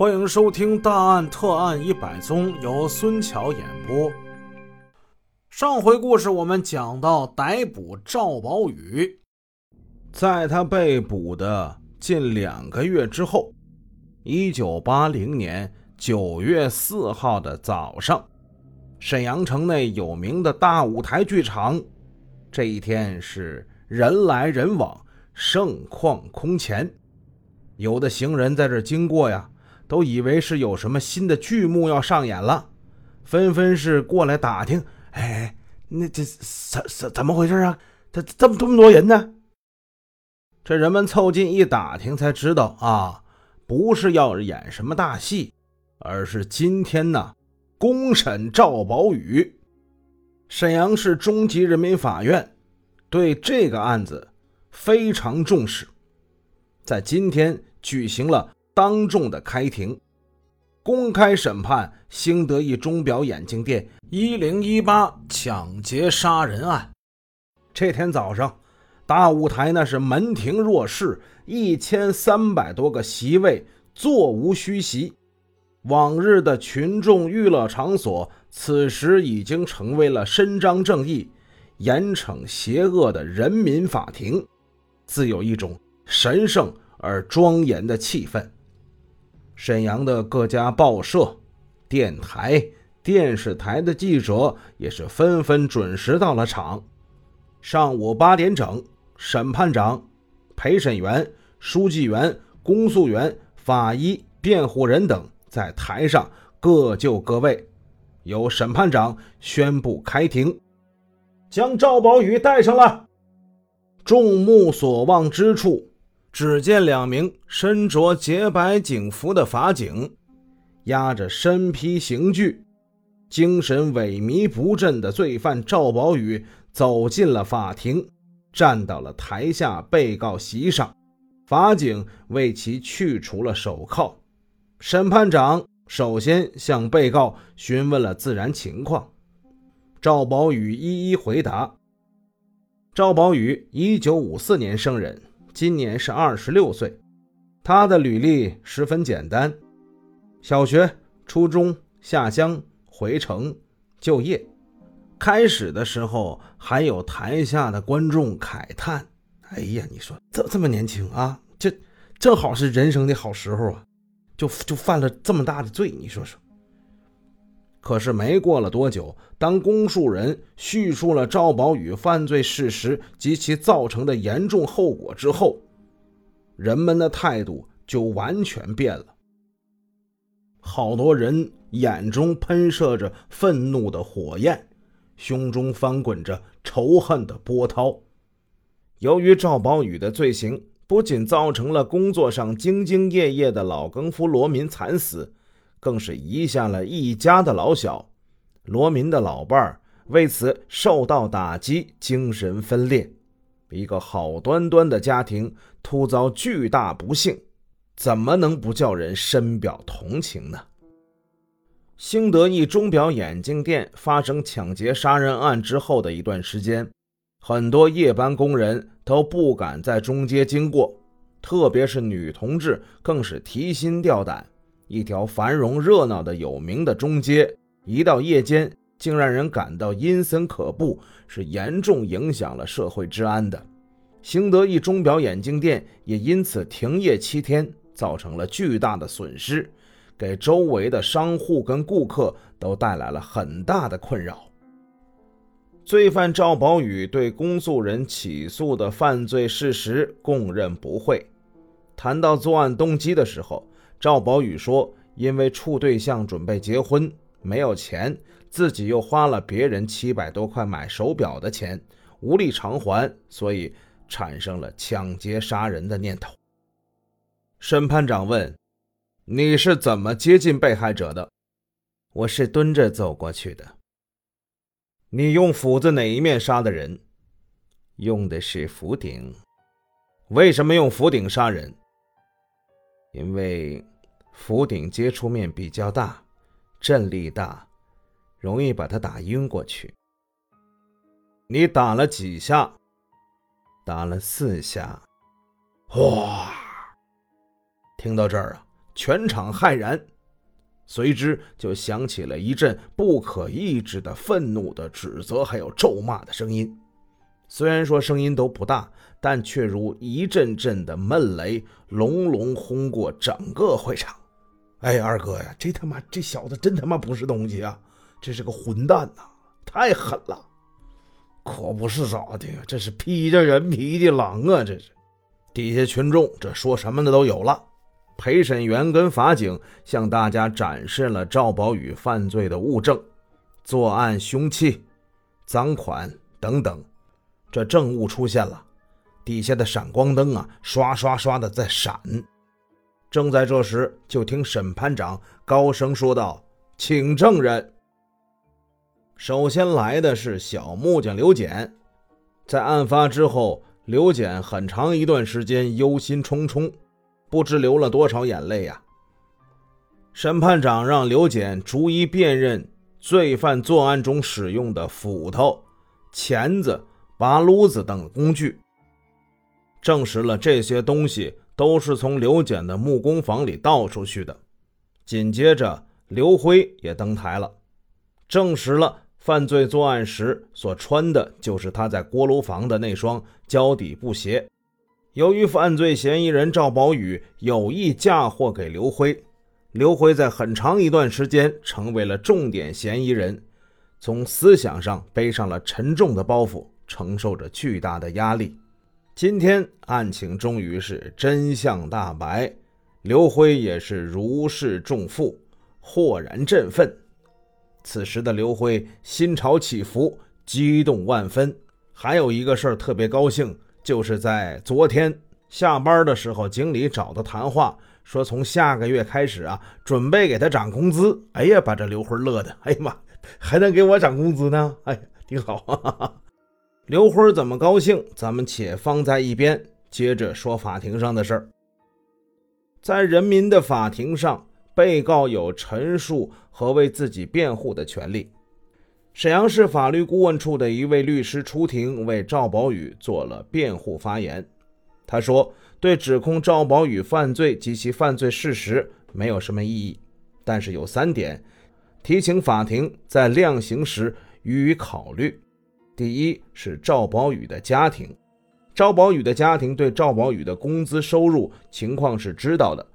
欢迎收听《大案特案一百宗》，由孙桥演播。上回故事我们讲到逮捕赵宝宇，在他被捕的近两个月之后，一九八零年九月四号的早上，沈阳城内有名的大舞台剧场，这一天是人来人往，盛况空前。有的行人在这经过呀，都以为是有什么新的剧目要上演了，纷纷是过来打听。哎。那这怎怎怎么回事啊？这这么这么多人呢？这人们凑近一打听，才知道啊，不是要演什么大戏，而是今天呢公审赵宝宇。沈阳市中级人民法院对这个案子非常重视，在今天举行了当众的开庭。公开审判兴德一钟表眼镜店一零一八抢劫杀人案。这天早上，大舞台那是门庭若市，一千三百多个席位座无虚席。往日的群众娱乐场所，此时已经成为了伸张正义、严惩邪恶的人民法庭，自有一种神圣而庄严的气氛。沈阳的各家报社、电台、电视台的记者也是纷纷准时到了场。上午八点整，审判长、陪审员、书记员、公诉员、法医、辩护人等在台上各就各位，由审判长宣布开庭，将赵宝宇带上来。众目所望之处。只见两名身着洁白警服的法警，押着身披刑具、精神萎靡不振的罪犯赵宝宇走进了法庭，站到了台下被告席上。法警为其去除了手铐。审判长首先向被告询问了自然情况，赵宝宇一一回答。赵宝宇，一九五四年生人。今年是二十六岁，他的履历十分简单：小学、初中下乡回城就业。开始的时候，还有台下的观众慨叹：“哎呀，你说这这么年轻啊，这正好是人生的好时候啊，就就犯了这么大的罪，你说说。”可是没过了多久，当公诉人叙述了赵宝宇犯罪事实及其造成的严重后果之后，人们的态度就完全变了。好多人眼中喷射着愤怒的火焰，胸中翻滚着仇恨的波涛。由于赵宝宇的罪行，不仅造成了工作上兢兢业业的老更夫罗民惨死。更是遗下了一家的老小，罗民的老伴儿为此受到打击，精神分裂。一个好端端的家庭突遭巨大不幸，怎么能不叫人深表同情呢？兴德一钟表眼镜店发生抢劫杀人案之后的一段时间，很多夜班工人都不敢在中街经过，特别是女同志更是提心吊胆。一条繁荣热闹的有名的中街，一到夜间竟让人感到阴森可怖，是严重影响了社会治安的。兴德一钟表眼镜店也因此停业七天，造成了巨大的损失，给周围的商户跟顾客都带来了很大的困扰。罪犯赵宝宇对公诉人起诉的犯罪事实供认不讳，谈到作案动机的时候。赵宝宇说：“因为处对象准备结婚，没有钱，自己又花了别人七百多块买手表的钱，无力偿还，所以产生了抢劫杀人的念头。”审判长问：“你是怎么接近被害者的？”“我是蹲着走过去的。”“你用斧子哪一面杀的人？”“用的是斧顶。”“为什么用斧顶杀人？”“因为。”斧顶接触面比较大，震力大，容易把他打晕过去。你打了几下？打了四下。哇！听到这儿啊，全场骇然，随之就响起了一阵不可抑制的愤怒的指责，还有咒骂的声音。虽然说声音都不大，但却如一阵阵的闷雷，隆隆轰过整个会场。哎，二哥呀，这他妈这小子真他妈不是东西啊！这是个混蛋呐，太狠了！可不是咋的，这是披着人皮的狼啊！这是。底下群众这说什么的都有了。陪审员跟法警向大家展示了赵宝宇犯罪的物证、作案凶器、赃款等等。这证物出现了，底下的闪光灯啊，刷刷刷的在闪。正在这时，就听审判长高声说道：“请证人。”首先来的是小木匠刘简，在案发之后。刘简很长一段时间忧心忡忡，不知流了多少眼泪呀。审判长让刘简逐一辨认罪犯作案中使用的斧头、钳子、拔撸子等工具，证实了这些东西都是从刘简的木工房里盗出去的。紧接着，刘辉也登台了，证实了。犯罪作案时所穿的就是他在锅炉房的那双胶底布鞋。由于犯罪嫌疑人赵宝宇有意嫁祸给刘辉，刘辉在很长一段时间成为了重点嫌疑人，从思想上背上了沉重的包袱，承受着巨大的压力。今天案情终于是真相大白，刘辉也是如释重负，豁然振奋。此时的刘辉心潮起伏，激动万分。还有一个事儿特别高兴，就是在昨天下班的时候，经理找他谈话，说从下个月开始啊，准备给他涨工资。哎呀，把这刘辉乐的，哎呀妈，还能给我涨工资呢？哎，挺好。哈哈刘辉怎么高兴？咱们且放在一边，接着说法庭上的事儿。在人民的法庭上。被告有陈述和为自己辩护的权利。沈阳市法律顾问处的一位律师出庭为赵宝宇做了辩护发言。他说：“对指控赵宝宇犯罪及其犯罪事实没有什么异议，但是有三点，提请法庭在量刑时予以考虑。第一是赵宝宇的家庭，赵宝宇的家庭对赵宝宇的工资收入情况是知道的。”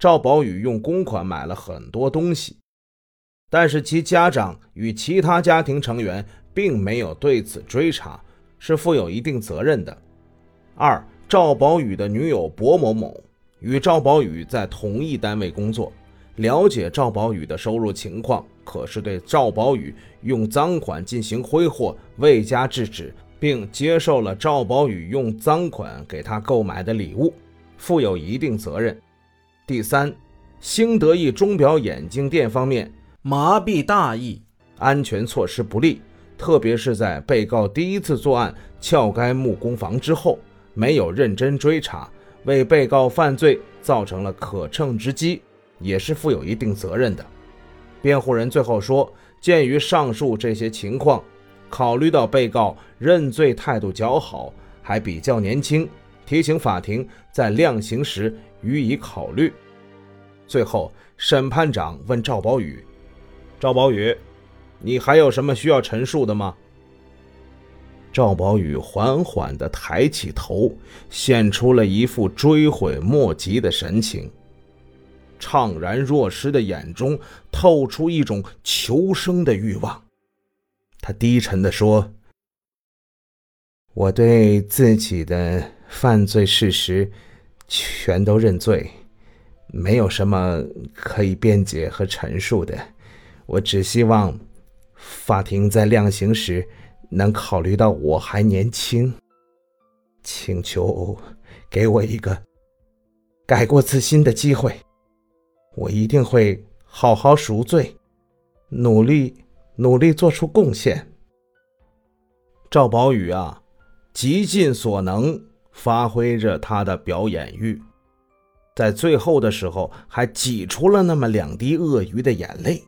赵宝宇用公款买了很多东西，但是其家长与其他家庭成员并没有对此追查，是负有一定责任的。二，赵宝宇的女友薄某某与赵宝宇在同一单位工作，了解赵宝宇的收入情况，可是对赵宝宇用赃款进行挥霍未加制止，并接受了赵宝宇用赃款给他购买的礼物，负有一定责任。第三，兴德意钟表眼镜店方面麻痹大意，安全措施不力，特别是在被告第一次作案撬该木工房之后，没有认真追查，为被告犯罪造成了可乘之机，也是负有一定责任的。辩护人最后说，鉴于上述这些情况，考虑到被告认罪态度较好，还比较年轻，提醒法庭在量刑时。予以考虑。最后，审判长问赵宝宇：“赵宝宇，你还有什么需要陈述的吗？”赵宝宇缓缓地抬起头，现出了一副追悔莫及的神情，怅然若失的眼中透出一种求生的欲望。他低沉地说：“我对自己的犯罪事实。”全都认罪，没有什么可以辩解和陈述的。我只希望法庭在量刑时能考虑到我还年轻，请求给我一个改过自新的机会。我一定会好好赎罪，努力努力做出贡献。赵宝宇啊，极尽所能。发挥着他的表演欲，在最后的时候还挤出了那么两滴鳄鱼的眼泪。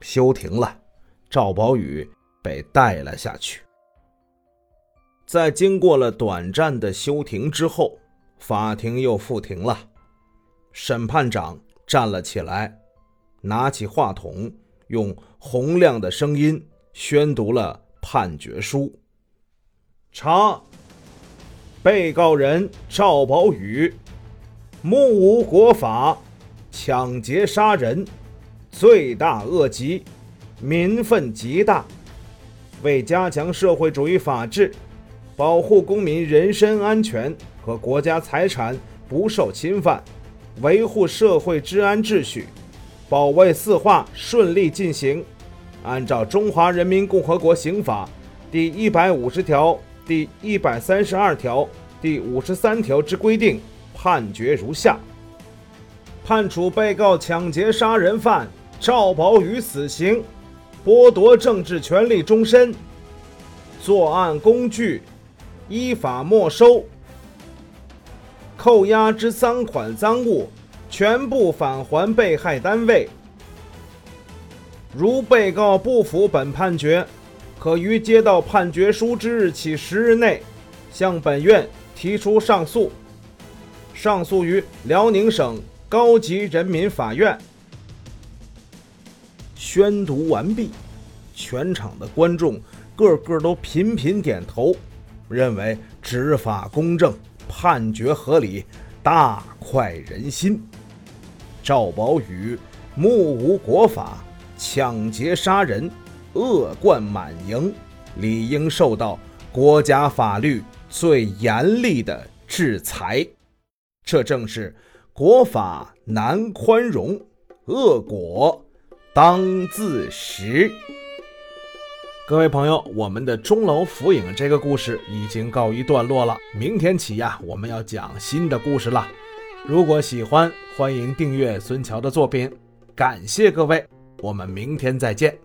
休庭了，赵宝宇被带了下去。在经过了短暂的休庭之后，法庭又复庭了。审判长站了起来，拿起话筒，用洪亮的声音宣读了判决书。查，被告人赵宝宇，目无国法，抢劫杀人，罪大恶极，民愤极大。为加强社会主义法治，保护公民人身安全和国家财产不受侵犯，维护社会治安秩序，保卫四化顺利进行，按照《中华人民共和国刑法》第一百五十条、第一百三十二条、第五十三条之规定，判决如下：判处被告抢劫杀人犯赵宝宇死刑。剥夺政治权利终身，作案工具依法没收，扣押之赃款赃物全部返还被害单位。如被告不服本判决，可于接到判决书之日起十日内，向本院提出上诉，上诉于辽宁省高级人民法院。宣读完毕，全场的观众个个都频频点头，认为执法公正，判决合理，大快人心。赵宝宇目无国法，抢劫杀人，恶贯满盈，理应受到国家法律最严厉的制裁。这正是国法难宽容，恶果。当自食。各位朋友，我们的钟楼浮影这个故事已经告一段落了。明天起呀，我们要讲新的故事了。如果喜欢，欢迎订阅孙桥的作品。感谢各位，我们明天再见。